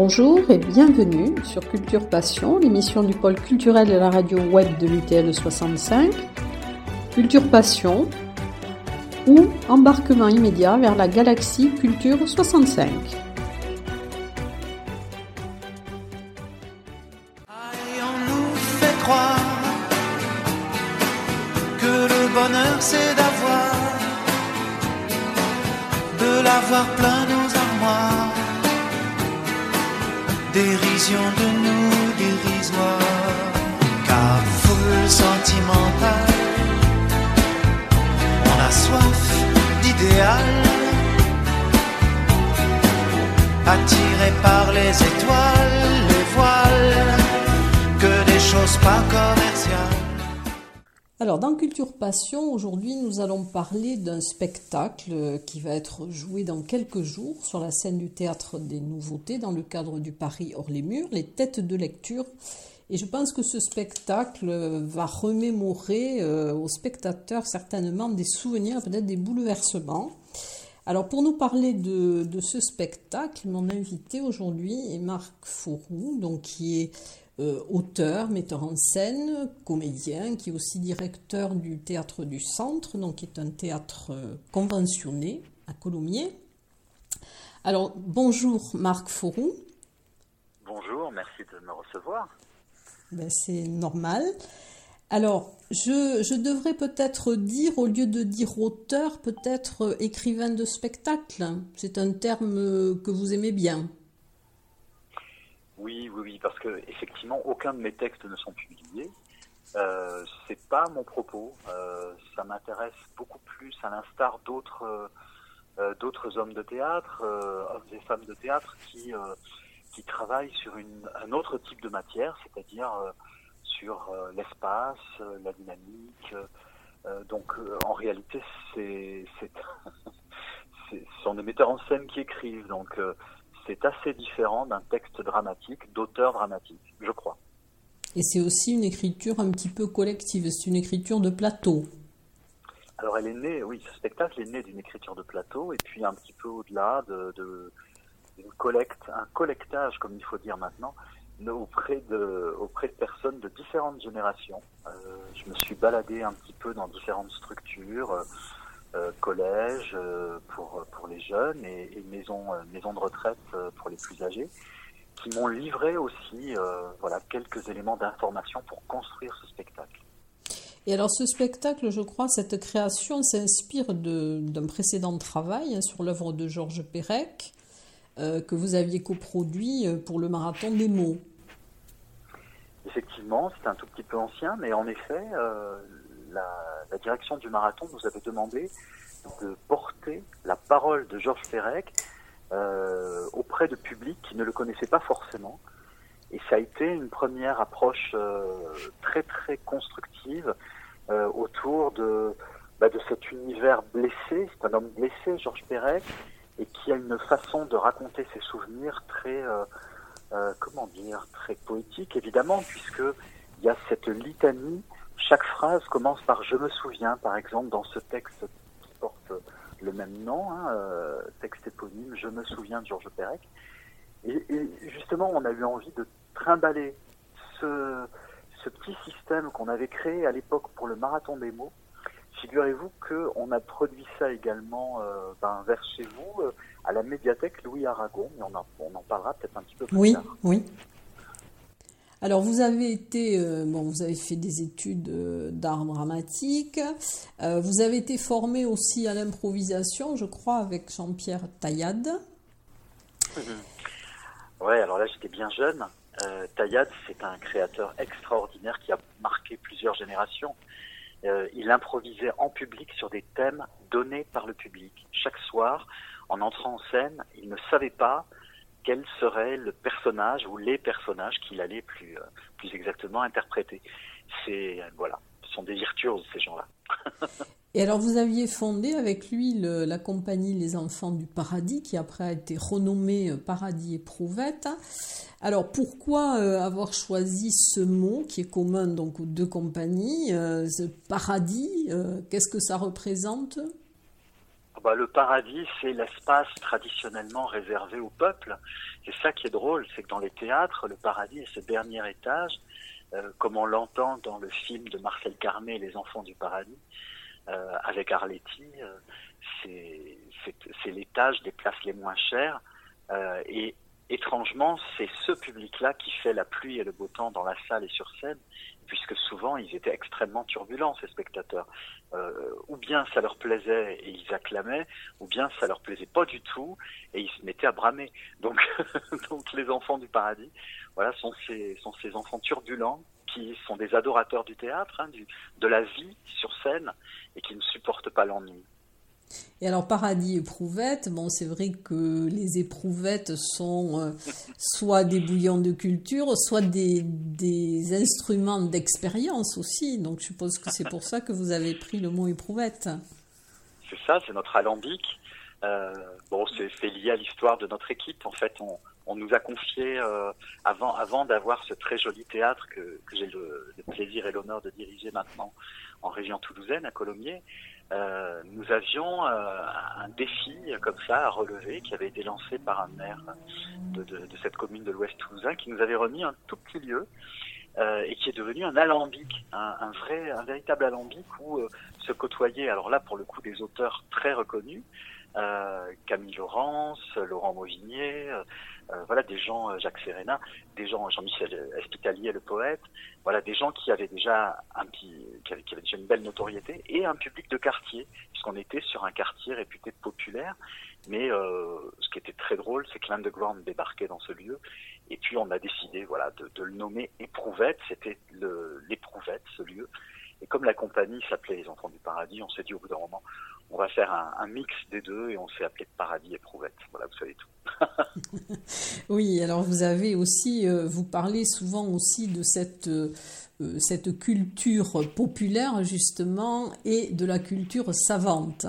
Bonjour et bienvenue sur Culture Passion, l'émission du pôle culturel de la radio web de l'UTL 65. Culture Passion ou embarquement immédiat vers la galaxie Culture 65. nous fait croire que le bonheur c'est d'avoir, de l'avoir plein dérision de nous dérisoire, car foule sentimentale, on a soif d'idéal. Attiré par les étoiles, les voiles, que des choses pas commerciales. Alors, dans Culture Passion, aujourd'hui, nous allons parler d'un spectacle qui va être joué dans quelques jours sur la scène du théâtre des Nouveautés dans le cadre du Paris hors les murs, les têtes de lecture. Et je pense que ce spectacle va remémorer euh, aux spectateurs certainement des souvenirs, peut-être des bouleversements. Alors pour nous parler de, de ce spectacle, mon invité aujourd'hui est Marc Fourou, donc qui est euh, auteur, metteur en scène, comédien, qui est aussi directeur du théâtre du Centre, donc qui est un théâtre euh, conventionné à Colomiers. Alors bonjour Marc Fourou. Bonjour, merci de me recevoir. Ben, c'est normal. Alors, je, je devrais peut-être dire, au lieu de dire auteur, peut-être euh, écrivain de spectacle. C'est un terme que vous aimez bien. Oui, oui, oui, parce que effectivement, aucun de mes textes ne sont publiés. Euh, c'est pas mon propos. Euh, ça m'intéresse beaucoup plus, à l'instar d'autres euh, euh, d'autres hommes de théâtre, hommes et femmes de théâtre qui qui travaillent sur un autre type de matière, c'est-à-dire sur l'espace, la dynamique. Donc, en réalité, c'est c'est ce sont des metteurs en scène qui écrivent. Donc, c'est assez différent d'un texte dramatique, d'auteur dramatique, je crois. Et c'est aussi une écriture un petit peu collective, c'est une écriture de plateau. Alors elle est née, oui, ce spectacle est né d'une écriture de plateau et puis un petit peu au-delà de, collecte, un collectage comme il faut dire maintenant, auprès de auprès de personnes de différentes générations. Euh, je me suis baladé un petit peu dans différentes structures, euh, collèges euh, pour pour les jeunes et, et maisons euh, de retraite pour les plus âgés, qui m'ont livré aussi voilà quelques éléments d'information pour construire ce spectacle. Et alors ce spectacle, je crois, cette création s'inspire d'un précédent travail hein, sur l'œuvre de Georges Perec, euh, que vous aviez coproduit pour le marathon des mots. Effectivement, c'est un tout petit peu ancien, mais en effet, euh, la, direction du marathon nous avait demandé de porter la parole de Georges Perec euh, auprès de publics qui ne le connaissaient pas forcément. Et ça a été une première approche euh, très très constructive euh, autour de, bah, de cet univers blessé. C'est un homme blessé, Georges Perec, et qui a une façon de raconter ses souvenirs très euh, comment dire, très poétique évidemment, puisque il y a cette litanie. Chaque phrase commence par "je me souviens", par exemple, dans ce texte qui porte le même nom, hein, euh, texte éponyme "Je me souviens" de Georges Perec. Et, et justement, on a eu envie de trimballer ce, ce petit système qu'on avait créé à l'époque pour le marathon des mots. Figurez-vous qu'on a produit ça également euh, ben, vers chez vous, euh, à la médiathèque Louis Aragon, mais on en, on en parlera peut-être un petit peu plus Oui, tard. oui. Alors vous avez été, euh, bon, vous avez fait des études euh, d'art dramatique. Euh, vous avez été formé aussi à l'improvisation, je crois, avec Jean-Pierre Taillade. Ouais, alors là j'étais bien jeune. Taillade, c'est un créateur extraordinaire qui a marqué plusieurs générations. Il improvisait en public sur des thèmes donnés par le public. Chaque soir, en entrant en scène, il ne savait pas quel serait le personnage ou les personnages qu'il allait plus, euh, plus exactement interpréter. C'est euh, voilà, ce sont des virtuoses ces gens-là. Et alors vous aviez fondé avec lui la compagnie Les Enfants du Paradis, qui après a été renommée euh, Paradis Éprouvette. Alors pourquoi avoir choisi ce mot qui est commun donc aux deux compagnies, ce paradis, qu'est-ce que ça représente? Ah bah, le paradis, c'est l'espace traditionnellement réservé au peuple. C'est ça qui est drôle, c'est que dans les théâtres, le paradis est ce dernier étage, euh, comme on l'entend dans le film de Marcel Carmé, Les Enfants du paradis, euh, avec Arletty. Euh, c'est l'étage des places les moins chères. Et étrangement, c'est ce public-là qui fait la pluie et le beau temps dans la salle et sur scène, puisque souvent ils étaient extrêmement turbulents, ces spectateurs. Euh, ou bien ça leur plaisait et ils acclamaient, ou bien ça leur plaisait pas du tout et ils se mettaient à bramer. Donc, donc les enfants du paradis, voilà, sont ces, sont ces enfants turbulents qui sont des adorateurs du théâtre, hein, du, de la vie sur scène et qui ne supportent pas l'ennui. Et alors, paradis éprouvettes, bon, c'est vrai que les éprouvettes sont euh, soit des bouillons de culture, soit des, des instruments d'expérience aussi. Donc, je suppose que c'est pour ça que vous avez pris le mot éprouvette. C'est ça, c'est notre alambic. Euh, bon, c'est lié à l'histoire de notre équipe. En fait, on, on nous a confié, euh, avant, avant d'avoir ce très joli théâtre que, que j'ai le, le, plaisir et l'honneur de diriger maintenant en région toulousaine, à Colomiers, euh, nous avions euh, un défi comme ça à relever qui avait été lancé par un maire de, de, de cette commune de l'Ouest toulousain qui nous avait remis un tout petit lieu euh, et qui est devenu un alambic, un, un, vrai, un véritable alambic où euh, se côtoyaient, alors là pour le coup des auteurs très reconnus, euh, Camille Laurence, Laurent Mauvignier, euh, voilà des gens, euh, Jacques Serena, des gens, Jean-Michel Espitalier, le poète, voilà des gens qui avaient déjà un qui avaient, qui avaient, déjà une belle notoriété et un public de quartier, puisqu'on était sur un quartier réputé populaire. Mais euh, ce qui était très drôle, c'est que l'underground débarquait dans ce lieu, et puis on a décidé, voilà, de, de le nommer Éprouvette. C'était l'éprouvette, ce lieu. Et comme la compagnie s'appelait Les Enfants du Paradis, on s'est dit au bout d'un moment, on va faire un, un, mix des deux et on s'est appelé Paradis Éprouvette. Voilà, vous savez tout. oui, alors vous avez aussi, euh, vous parlez souvent aussi de cette, euh, cette culture populaire justement et de la culture savante.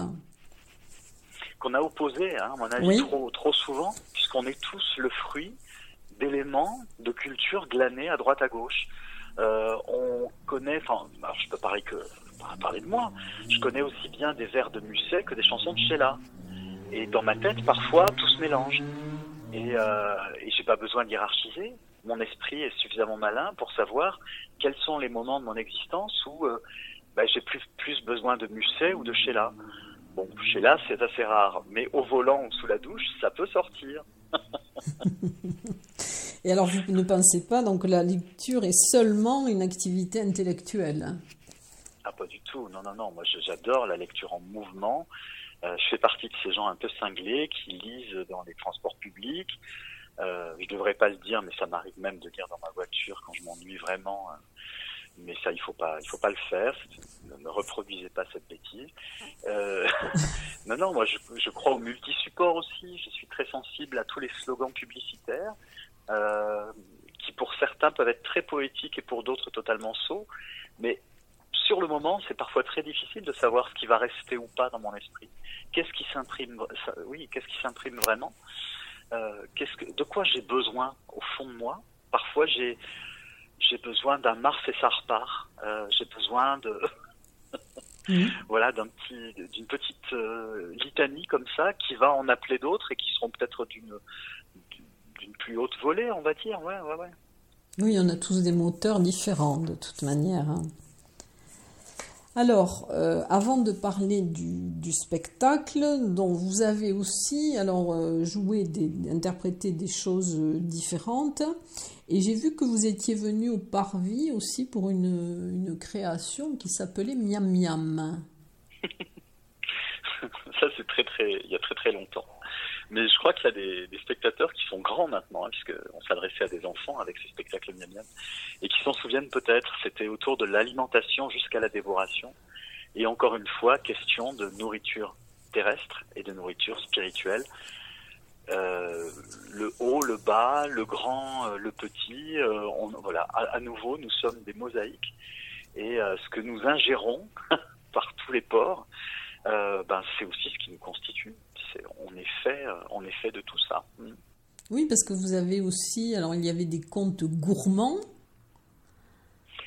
Qu'on a opposé, hein, à mon avis, oui. trop, trop souvent, puisqu'on est tous le fruit d'éléments de culture glanés à droite à gauche. Euh, on connaît, enfin, je peux parler que parler de moi, je connais aussi bien des vers de Musset que des chansons de Sheila. Et dans ma tête, parfois, tout se mélange. Et, euh, et j'ai pas besoin de hiérarchiser. Mon esprit est suffisamment malin pour savoir quels sont les moments de mon existence où euh, bah, j'ai plus, besoin de Musset ou de Sheila. Bon, Sheila, c'est assez rare, mais au volant ou sous la douche, ça peut sortir. Et alors, vous ne pensez pas donc la lecture est seulement une activité intellectuelle Ah, pas du tout. Non, non, non. Moi, j'adore la lecture en mouvement. Euh, je fais partie de ces gens un peu cinglés qui lisent dans les transports publics. Euh, je devrais pas le dire, mais ça m'arrive même de lire dans ma voiture quand je m'ennuie vraiment. Mais ça, il faut pas, il faut pas le faire. Ne, reproduisez pas cette bêtise. Euh, non, non. Moi, je, crois au multi-support aussi. Je suis très sensible à tous les slogans publicitaires. Euh, qui pour certains peuvent être très poétiques et pour d'autres totalement sots. Mais sur le moment, c'est parfois très difficile de savoir ce qui va rester ou pas dans mon esprit. Qu'est-ce qui s'imprime Oui, qu'est-ce qui s'imprime vraiment euh, qu'est-ce que, De quoi j'ai besoin au fond de moi? Parfois, j'ai j'ai besoin d'un Mars et ça repart. Euh, j'ai besoin de mmh. voilà d'un petit d'une petite euh, litanie comme ça qui va en appeler d'autres et qui seront peut-être d'une d'une plus haute volée, on va dire. Ouais, ouais, ouais. Oui, on a tous des moteurs différents de toute manière. Hein. Alors, euh, avant de parler du, spectacle, dont vous avez aussi alors euh, joué, des, interprété des choses différentes, et j'ai vu que vous étiez venu au Parvis aussi pour une, une création qui s'appelait Miam Miam. Ça, c'est très très, il y a très très longtemps. Mais je crois qu'il y a des, des, spectateurs qui sont grands maintenant, hein, puisqu'on s'adressait à des enfants avec ces spectacles miam miam, et qui s'en souviennent peut-être. C'était autour de l'alimentation jusqu'à la dévoration. Et encore une fois, question de nourriture terrestre et de nourriture spirituelle. Euh, le haut, le bas, le grand, euh, le petit, euh, on, voilà, à, nouveau, nous sommes des mosaïques. Et euh, ce que nous ingérons par tous les ports, euh, ben, c'est aussi ce qui nous constitue on est fait, on est fait de tout ça. Oui, parce que vous avez aussi, alors il y avait des contes gourmands.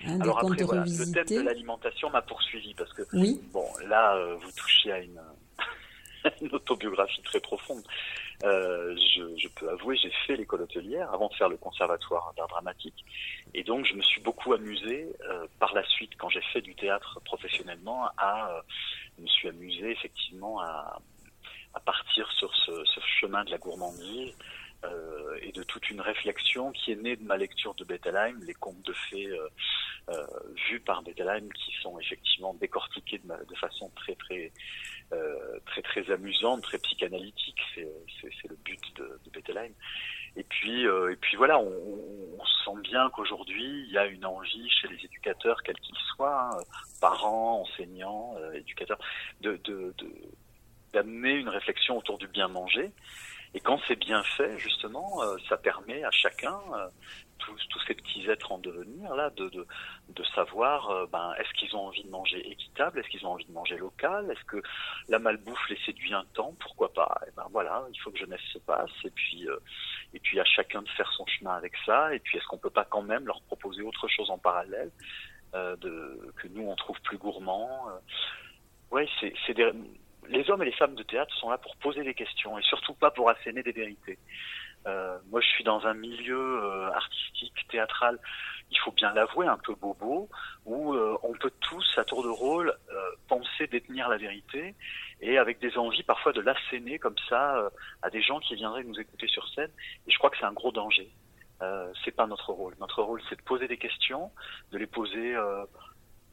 Hein, alors après, voilà, le thème de l'alimentation m'a poursuivi parce que oui. bon, là, euh, vous touchez à une une autobiographie très profonde. Euh, je, je, peux avouer, j'ai fait l'école hôtelière avant de faire le conservatoire d'art dramatique, et donc je me suis beaucoup amusé euh, par la suite quand j'ai fait du théâtre professionnellement à euh, me suis amusé effectivement à, à partir sur ce, ce, chemin de la gourmandise euh, et de toute une réflexion qui est née de ma lecture de Bettelheim, les contes de fées euh, euh, vus par Bettelheim qui sont effectivement décortiqués de, de façon très très euh, très très amusante, très psychanalytique. C'est le but de, de Bettelheim. Et puis euh, et puis voilà, on, on sent bien qu'aujourd'hui il y a une envie chez les éducateurs, quels qu'ils soient, hein, parents, enseignants, euh, éducateurs, de, de, de d'amener une réflexion autour du bien manger. Et quand c'est bien fait, justement, euh, ça permet à chacun, euh, tous, tous, ces petits êtres en devenir, là, de, de, de savoir, euh, ben, est-ce qu'ils ont envie de manger équitable, est-ce qu'ils ont envie de manger local, est-ce que la malbouffe les séduit un temps, pourquoi pas? Et ben voilà, il faut que jeunesse se passe, et puis, et puis à chacun de faire son chemin avec ça, et puis est-ce qu'on peut pas quand même leur proposer autre chose en parallèle, de, que nous on trouve plus gourmand Ouais, c'est des les hommes et les femmes de théâtre sont là pour poser des questions et surtout pas pour asséner des vérités. Euh, moi, je suis dans un milieu euh, artistique, théâtral, il faut bien l'avouer, un peu bobo, où euh, on peut tous, à tour de rôle, euh, penser détenir la vérité et avec des envies parfois de l'asséner comme ça euh, à des gens qui viendraient nous écouter sur scène. Et je crois que c'est un gros danger. c'est pas notre rôle. Notre rôle, c'est de poser des questions, de les poser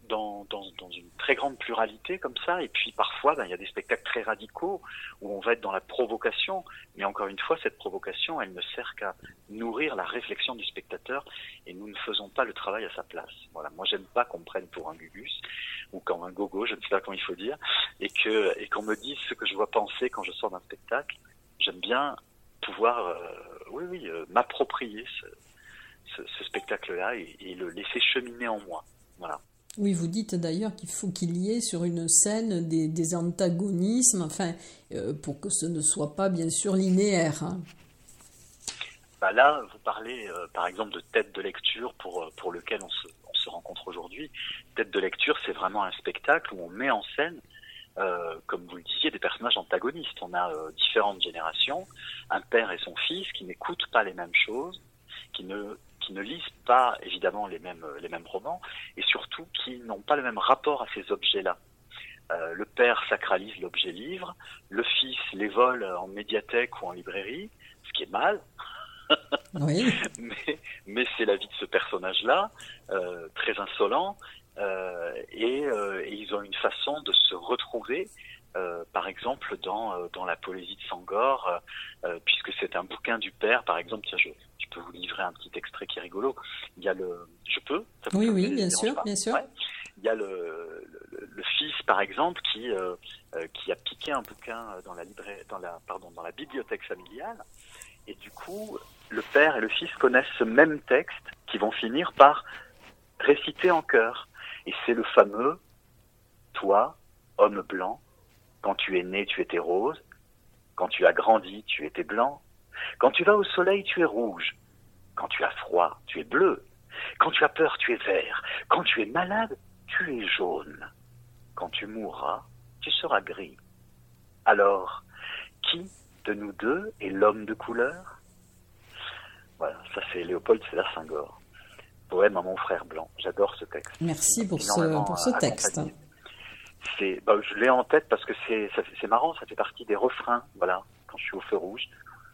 dans, dans, dans, une très grande pluralité comme ça. Et puis parfois, ben, il y a des spectacles très radicaux où on va être dans la provocation. Mais encore une fois, cette provocation, elle ne sert qu'à nourrir la réflexion du spectateur et nous ne faisons pas le travail à sa place. Voilà. Moi, j'aime pas qu'on me prenne pour un gugus ou comme un gogo, je ne sais pas comment il faut dire, et que et qu'on me dise ce que je vois penser quand je sors d'un spectacle. J'aime bien pouvoir, euh, oui, oui, euh, m'approprier ce, ce, ce spectacle-là et, et le laisser cheminer en moi. Voilà. Oui, vous dites d'ailleurs qu'il faut qu'il y ait sur une scène des, antagonismes, enfin, euh, pour que ce ne soit pas bien sûr linéaire. Hein. Bah là, vous parlez euh, par exemple de tête de lecture pour, euh, pour lequel on se, on se rencontre aujourd'hui. Tête de lecture, c'est vraiment un spectacle où on met en scène, comme vous le disiez, des personnages antagonistes. On a différentes générations, un père et son fils qui n'écoutent pas les mêmes choses, qui ne qui ne lisent pas évidemment les mêmes les mêmes romans et surtout qui n'ont pas le même rapport à ces objets-là. Euh, le père sacralise l'objet livre, le fils les vole en médiathèque ou en librairie, ce qui est mal. oui. Mais, mais c'est la vie de ce personnage-là, euh, très insolent, euh, et, et, ils ont une façon de se retrouver. par exemple, dans, dans la poésie de Sangor, puisque c'est un bouquin du père, par exemple, tiens, je, je peux vous livrer un petit extrait qui est rigolo. Il y a le, je peux Oui, oui, bien sûr, bien sûr. Ouais. Il y a le, le, le, fils, par exemple, qui euh, qui a piqué un bouquin dans la librairie, dans la pardon, dans la bibliothèque familiale, et du coup, le père et le fils connaissent ce même texte qui vont finir par réciter en chœur. Et c'est le fameux Toi, homme blanc, quand tu es né, tu étais rose, quand tu as grandi, tu étais blanc, quand tu vas au soleil, tu es rouge. Quand tu as froid, tu es bleu. Quand tu as peur, tu es vert. Quand tu es malade, tu es jaune. Quand tu mourras, tu seras gris. Alors, qui de nous deux est l'homme de couleur? Voilà, ça c'est Léopold Sédar Senghor. Poème à mon frère blanc. J'adore ce texte. Merci pour ce, pour ce texte. C'est, bah, je l'ai en tête parce que c'est, c'est marrant, ça fait partie des refrains, voilà, quand je suis au feu rouge.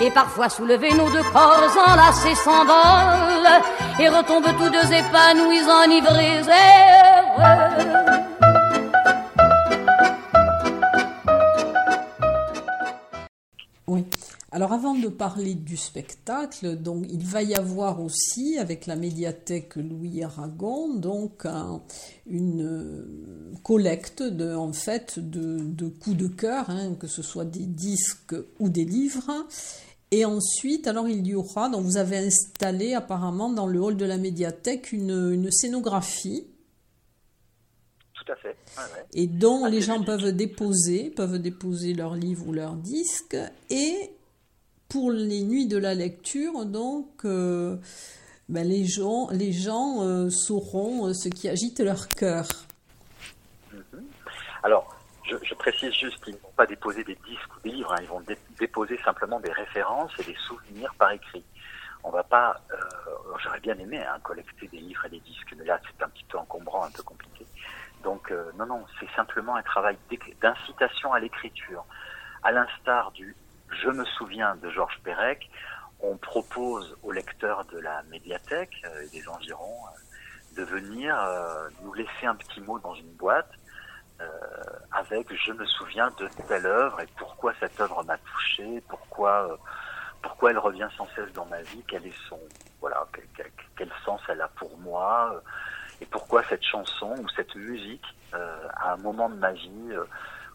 et parfois soulevés, nos deux corps enlacés s'envolent et retombent tous deux épanouis, enivrés heureux. Oui. Alors Alors avant de parler du spectacle, donc il va y avoir aussi avec la médiathèque Louis Aragon donc une euh, collecte de en fait de, coups de cœur, hein, que ce soit des disques ou des livres. Et ensuite, alors il y aura, donc vous avez installé apparemment dans le hall de la médiathèque une, scénographie. Tout à fait. Et dont les gens peuvent déposer, peuvent déposer leurs livres ou leurs disques. Et pour les nuits de la lecture, donc, euh, ben, les gens, les gens euh, sauront euh, ce qui agite leur cœur. Mhm. Alors, je, précise juste vont pas déposer des disques ou des livres, hein. ils vont déposer simplement des références et des souvenirs par écrit. On va pas, j'aurais bien aimé hein, collecter des livres et des disques, mais là c'est un petit peu encombrant, un peu compliqué. Donc non, non, c'est simplement un travail d'incitation à l'écriture, à l'instar du je me souviens de Georges Perec, on propose aux lecteurs de la médiathèque euh, et des environs euh, de venir euh, nous laisser un petit mot dans une boîte avec je me souviens de telle œuvre et pourquoi cette œuvre m'a touché, pourquoi pourquoi elle revient sans cesse dans ma vie, quel est son voilà quel, sens elle a pour moi et pourquoi cette chanson ou cette musique à un moment de ma vie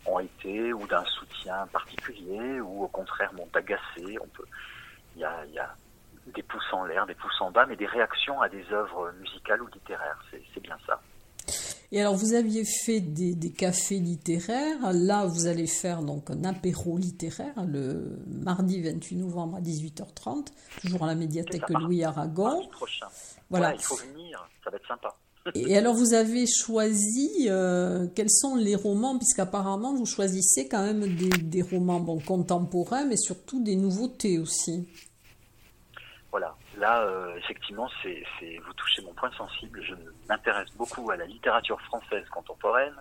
ont été ou d'un soutien particulier ou au contraire m'ont agacé. On peut, il y a, y a des pouces en l'air, des pouces en bas, mais des réactions à des œuvres musicales ou littéraires. C'est bien ça. Et alors, vous aviez fait des, des, cafés littéraires. Là, vous allez faire donc un apéro littéraire le mardi 28 novembre à 18h30, toujours à la médiathèque Louis Aragon. Prochain. Voilà. il faut venir, ça va être sympa. Et alors vous avez choisi euh, quels sont les romans, puisqu'apparemment vous choisissez quand même des, romans bon, contemporains, mais surtout des nouveautés aussi. Voilà, là euh, effectivement c'est, vous touchez mon point sensible. Je m'intéresse beaucoup à la littérature française contemporaine.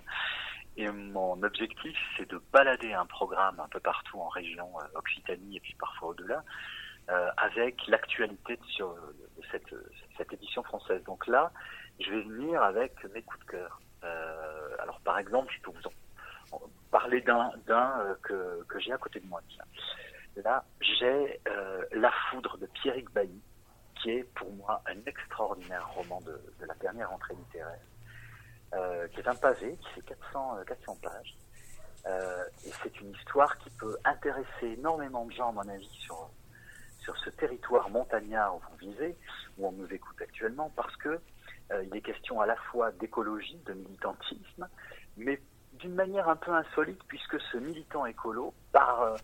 Et mon objectif, c'est de balader un programme un peu partout en région euh, Occitanie et puis parfois au-delà, avec l'actualité sur cette, cette édition française. Donc là, je vais venir avec mes coups de cœur. Euh, alors par exemple, je peux vous en, parler d'un euh, que, que j'ai à côté de moi. Là, j'ai euh, La Foudre de Pierrick Bailly, qui est pour moi un extraordinaire roman de, la dernière entrée littéraire, qui est un pavé, qui fait 400, 400 pages. et c'est une histoire qui peut intéresser énormément de gens, à mon avis, sur, sur ce territoire montagnard où vous vivez, où on nous écoute actuellement, parce que euh, il est question à la fois d'écologie, de militantisme, mais d'une manière un peu insolite, puisque ce militant écolo, par, euh,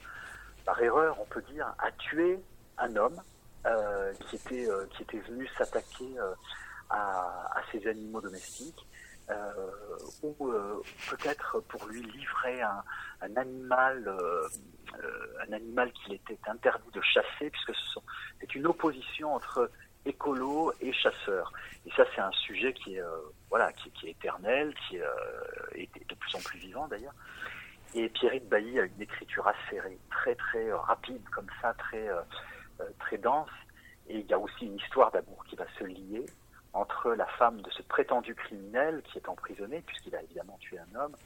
par erreur, on peut dire, a tué un homme euh, qui, était, qui était venu s'attaquer à, à, ses animaux domestiques, ou peut-être pour lui livrer un, un animal un animal qu'il était interdit de chasser, puisque c'est une opposition entre écolo et chasseur. Et ça, c'est un sujet qui est, euh, voilà, qui, est éternel, qui euh, est de plus en plus vivant d'ailleurs. Et Pierrick Bailly a une écriture acérée, très très euh, rapide comme ça, très très dense. Et il y a aussi une histoire d'amour qui va se lier entre la femme de ce prétendu criminel qui est emprisonné, puisqu'il a évidemment tué un homme,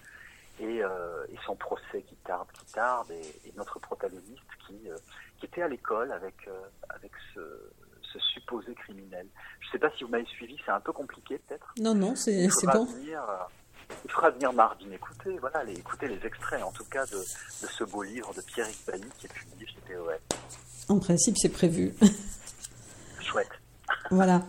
et, et, son procès qui tarde, qui tarde, et, et notre protagoniste qui, qui était à l'école avec, avec ce, ce supposé criminel. Je ne sais pas si vous m'avez suivi, c'est un peu compliqué peut-être? Non, non, c'est bon. Venir, euh, il faudra venir mardi. Écoutez, voilà, les, écoutez les extraits en tout cas de, de ce beau livre de Pierre Bailly qui est publié chez POL. En principe, c'est prévu. Chouette. voilà.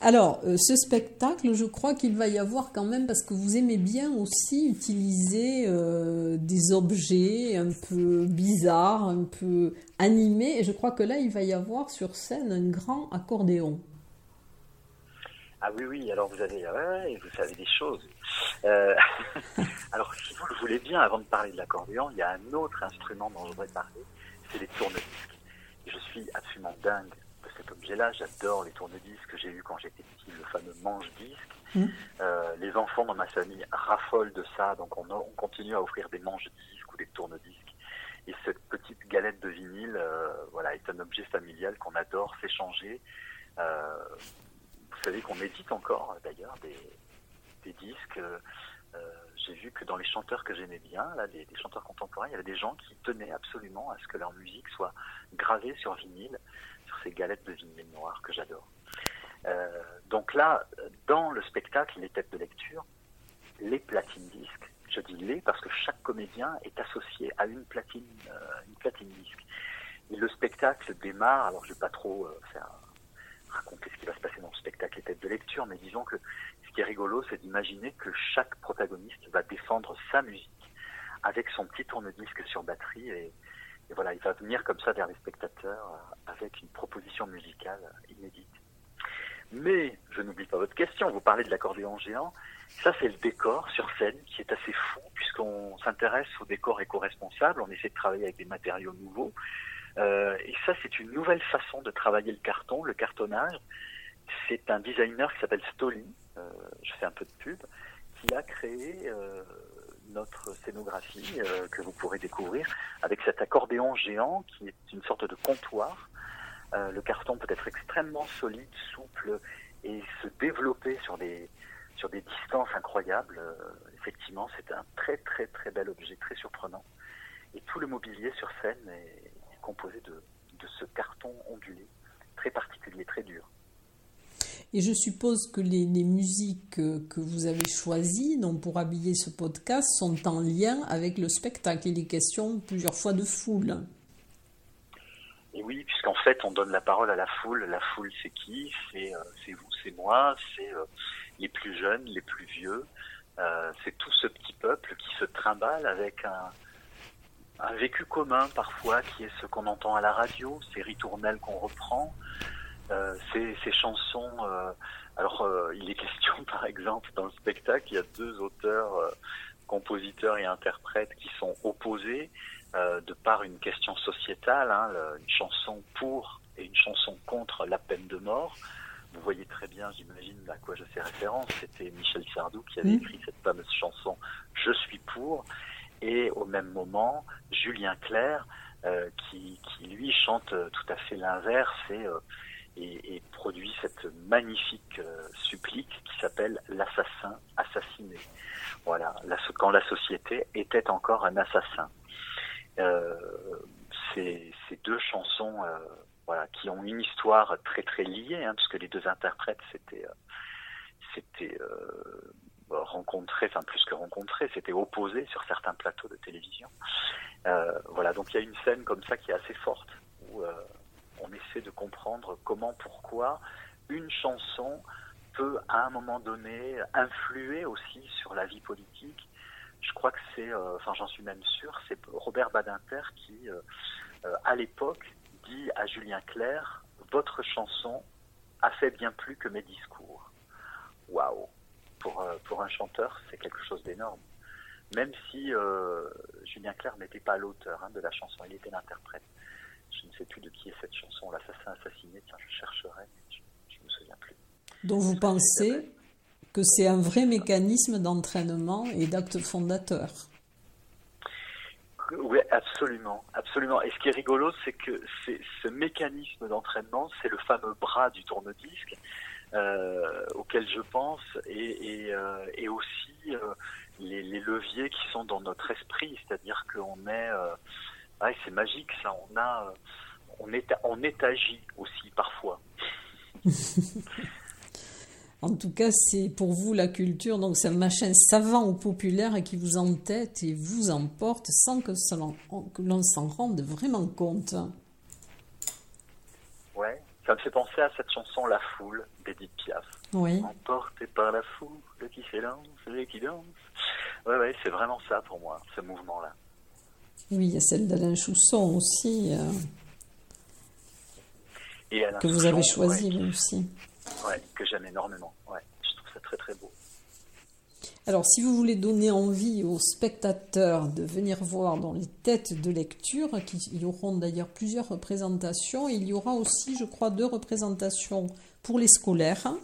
Alors, euh, ce spectacle, je crois qu'il va y avoir quand même, parce que vous aimez bien aussi utiliser euh, des objets un peu bizarres, un peu animés, et je crois que là, il va y avoir sur scène un grand accordéon. Ah oui, oui, alors vous avez, ouais, vous savez des choses. Euh, alors, si vous le voulez bien, avant de parler de l'accordéon, il y a un autre instrument dont je voudrais parler, c'est les tourne-disques. Je suis absolument dingue cet objet-là. J'adore les tourne-disques que j'ai eu quand j'étais petit, le fameux manche-disque. Mmh. Euh, les enfants dans ma famille raffolent de ça, donc on, on continue à offrir des manches-disques ou des tourne-disques. Et cette petite galette de vinyle, euh, voilà, est un objet familial qu'on adore s'échanger. Euh, vous savez qu'on édite encore, d'ailleurs, des, des disques. j'ai vu que dans les chanteurs que j'aimais bien, là, des, chanteurs contemporains, il y avait des gens qui tenaient absolument à ce que leur musique soit gravée sur vinyle, sur ces galettes de vinyle noir que j'adore. donc là, dans le spectacle, les têtes de lecture, les platines disques, je dis les parce que chaque comédien est associé à une platine, une platine disque. Et le spectacle démarre, alors je ne vais pas trop faire raconter ce qui va se passer dans le spectacle et tête de lecture, mais disons que qui est rigolo, c'est d'imaginer que chaque protagoniste va défendre sa musique avec son petit tourne-disque sur batterie et, voilà, il va venir comme ça vers les spectateurs euh, avec une proposition musicale inédite. Mais je n'oublie pas votre question, vous parlez de l'accordéon géant. Ça, c'est le décor sur scène qui est assez fou puisqu'on s'intéresse au décor éco-responsable, on essaie de travailler avec des matériaux nouveaux. Euh, et ça, c'est une nouvelle façon de travailler le carton, le cartonnage. C'est un designer qui s'appelle Stoli, je fais un peu de pub, qui a créé euh, notre scénographie euh, que vous pourrez découvrir avec cet accordéon géant qui est une sorte de comptoir. Euh, le carton peut être extrêmement solide, souple et se développer sur des sur des distances incroyables. effectivement, c'est un très très très bel objet, très surprenant. Et tout le mobilier sur scène est, composé de, ce carton ondulé, très particulier, très dur. Et je suppose que les, musiques que vous avez choisies donc pour habiller ce podcast sont en lien avec le spectacle. Il est question plusieurs fois de foule. Et oui, puisqu'en fait, on donne la parole à la foule. La foule, c'est qui? C'est euh, vous, c'est moi, c'est euh, les plus jeunes, les plus vieux. Euh, c'est tout ce petit peuple qui se trimballe avec un, un vécu commun parfois qui est ce qu'on entend à la radio, ces ritournelles qu'on reprend, euh, ces, ces, chansons. Euh, alors euh, il est question par exemple dans le spectacle, il y a deux auteurs, euh, compositeurs et interprètes qui sont opposés euh, de par une question sociétale, hein, une chanson pour et une chanson contre la peine de mort. Vous voyez très bien, j'imagine, à quoi je fais référence. C'était Michel Sardou qui avait écrit cette fameuse chanson Je suis pour et au même moment Julien Clerc euh, qui, qui, lui chante euh, tout à fait l'inverse et, euh, et, et, produit cette magnifique supplique qui s'appelle l'assassin assassiné. Voilà, quand la société était encore un assassin. ces, ces, deux chansons, voilà, qui ont une histoire très très liée, hein, puisque les deux interprètes c'était c'était euh, rencontré, enfin plus que rencontré, c'était opposé sur certains plateaux de télévision. Euh, voilà, donc il y a une scène comme ça qui est assez forte où euh, on essaie de comprendre comment, pourquoi une chanson peut à un moment donné influer aussi sur la vie politique. Je crois que c'est, enfin j'en suis même sûr, c'est Robert Badinter qui, à l'époque, dit à Julien Clerc, votre chanson a fait bien plus que mes discours. Waouh pour, euh, pour un chanteur, c'est quelque chose d'énorme. Même si euh, Julien Clerc n'était pas l'auteur hein, de la chanson, il était l'interprète. Je ne sais plus de qui est cette chanson, L'assassin assassiné, tiens, je chercherai, mais je ne me souviens plus. Donc vous pensez que c'est un vrai mécanisme d'entraînement et d'acte fondateur oui, absolument, absolument. Et ce qui est rigolo, c'est que ce mécanisme d'entraînement, c'est le fameux bras du tourne-disque euh, auxquels je pense et, et, euh, et aussi euh, les, les, leviers qui sont dans notre esprit, c'est-à-dire qu'on est, ouais, c'est magique ça, on a, on est, on est agi aussi parfois. En tout cas, c'est pour vous la culture, donc c'est un machin savant ou populaire qui vous entête et vous emporte sans que, l'on s'en rende vraiment compte. Ouais, ça me fait penser à cette chanson La Foule d'Edith Piaf. Oui. Emporté par la foule qui s'élance et qui danse. Ouais, ouais, c'est vraiment ça pour moi, ce mouvement-là. Oui, il y a celle d'Alain Chousson aussi. Euh, et que vous avez choisi aussi. Ouais, que j'aime énormément. Ouais, je trouve ça très très beau. Alors, si vous voulez donner envie aux spectateurs de venir voir dans les têtes de lecture, il y auront d'ailleurs plusieurs représentations. Il y aura aussi, je crois, deux représentations pour les scolaires.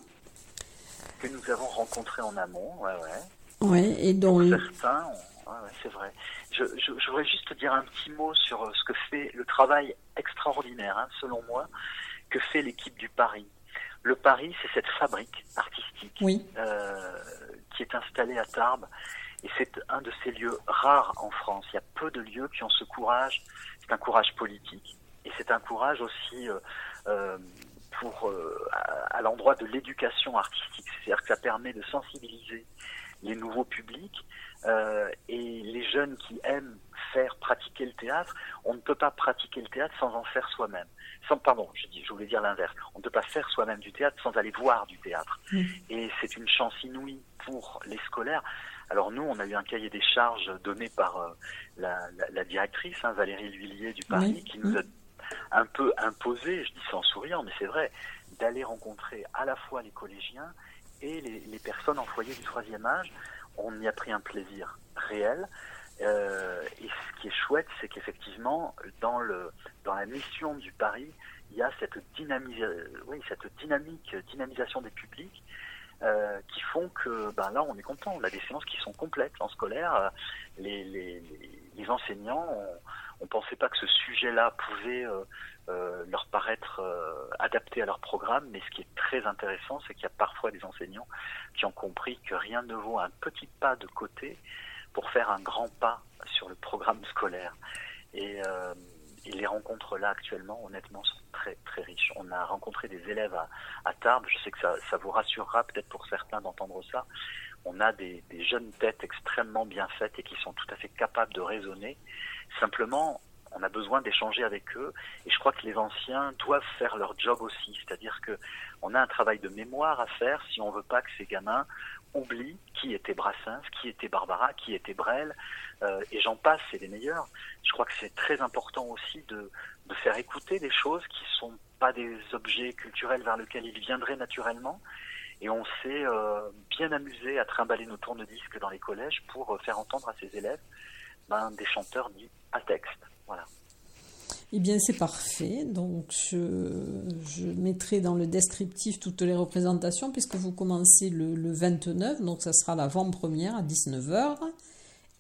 Que nous avons rencontrées en amont, ouais, ouais. Oui, et dont... Certains, ouais, ouais, c'est vrai. Je, je, voudrais juste dire un petit mot sur euh, ce que fait le travail extraordinaire, hein, selon moi, que fait l'équipe du Paris. Le Paris, c'est cette fabrique artistique oui. euh, qui est installé à Tarbes. Et c'est un de ces lieux rares en France. Il y a peu de lieux qui ont ce courage. C'est un courage politique. Et c'est un courage aussi euh, pour, à, à l'endroit de l'éducation artistique. C'est-à-dire que ça permet de sensibiliser les nouveaux publics euh, et les jeunes qui aiment faire pratiquer le théâtre, on ne peut pas pratiquer le théâtre sans en faire soi-même. Sans, pardon, je, dis, je voulais dire l'inverse. On ne peut pas faire soi-même du théâtre sans aller voir du théâtre. Mm. Et c'est une chance inouïe pour les scolaires. Alors nous, on a eu un cahier des charges donné par euh, la, la, la, directrice, hein, Valérie L'Huillier du Paris, Oui. qui nous a un peu imposé, je dis ça en souriant, mais c'est vrai, d'aller rencontrer à la fois les collégiens et les, personnes en foyer du troisième âge. On y a pris un plaisir réel. Euh, et ce qui est chouette, c'est qu'effectivement, dans, dans la mission du Paris, il y a cette, cette dynamique, dynamisation des publics euh, qui font que ben là, on est content. On a des séances qui sont complètes en scolaire. Les, les, les, les enseignants, on ne pensait pas que ce sujet-là pouvait euh, euh, leur paraître euh, adapté à leur programme, mais ce qui est très intéressant, c'est qu'il y a parfois des enseignants qui ont compris que rien ne vaut un petit pas de côté pour faire un grand pas sur le programme scolaire. Et, euh, les rencontres là actuellement, honnêtement, sont très très riches. On a rencontré des élèves à, Tarbes. Je sais que ça, vous rassurera peut-être pour certains d'entendre ça. On a des jeunes têtes extrêmement bien faites et qui sont tout à fait capables de raisonner. Simplement, on a besoin d'échanger avec eux et je crois que les anciens doivent faire leur job aussi, c'est-à-dire que on a un travail de mémoire à faire si on veut pas que ces gamins oublient qui était Brassens, qui était Barbara, qui était Brel euh, et j'en passe, c'est les meilleurs. Je crois que c'est très important aussi de, faire écouter des choses qui sont pas des objets culturels vers lesquels ils viendraient naturellement. Et on s'est euh, bien amusé à trimballer nos tourne-disques dans les collèges pour faire entendre à ces élèves ben, des chanteurs dits à texte. Voilà. Eh bien, c'est parfait. Donc, je, je, mettrai dans le descriptif toutes les représentations, puisque vous commencez le, le 29, donc ça sera l'avant-première à 19h.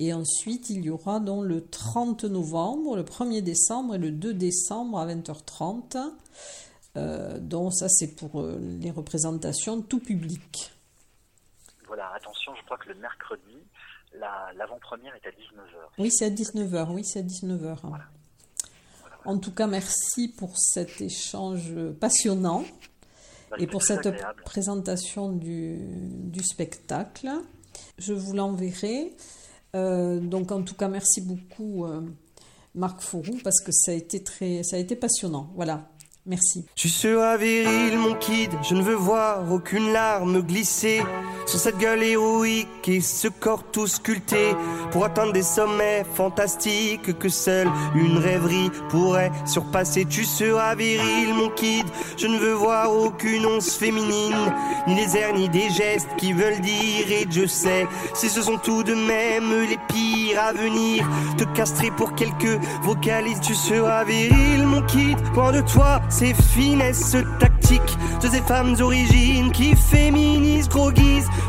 Et ensuite, il y aura donc le 30 novembre, le 1er décembre et le 2 décembre à 20h30. Euh, donc, ça, c'est pour les représentations tout public. Voilà, attention, je crois que le mercredi, l'avant-première est à 19h. Oui, c'est à 19h. Oui, c'est à 19h. Voilà. En tout cas, merci pour cet échange passionnant bah, et pour cette agréable. présentation du, du, spectacle. Je vous l'enverrai. Euh, donc, en tout cas, merci beaucoup, euh, Marc Fourou, parce que ça a été très, ça a été passionnant. Voilà. Merci. Tu seras viril, mon kid. Je ne veux voir aucune larme glisser sur cette gueule héroïque et ce corps tout sculpté pour atteindre des sommets fantastiques que seule une rêverie pourrait surpasser. Tu seras viril, mon kid. Je ne veux voir aucune once féminine, ni les airs, ni des gestes qui veulent dire. Et je sais, si ce sont tout de même les pires à venir, te castrer pour quelques vocalises. Tu seras viril, mon kid. Loin de toi, ces finesses tactiques de ces femmes origines qui féminisent, gros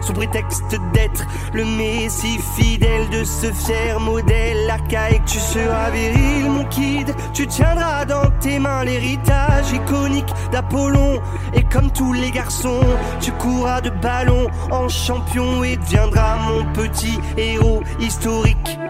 sous prétexte d'être le messie fidèle de ce fier modèle archaïque. Tu seras viril, mon kid, tu tiendras dans tes mains l'héritage iconique d'Apollon. Et comme tous les garçons, tu courras de ballon en champion et deviendras mon petit héros historique.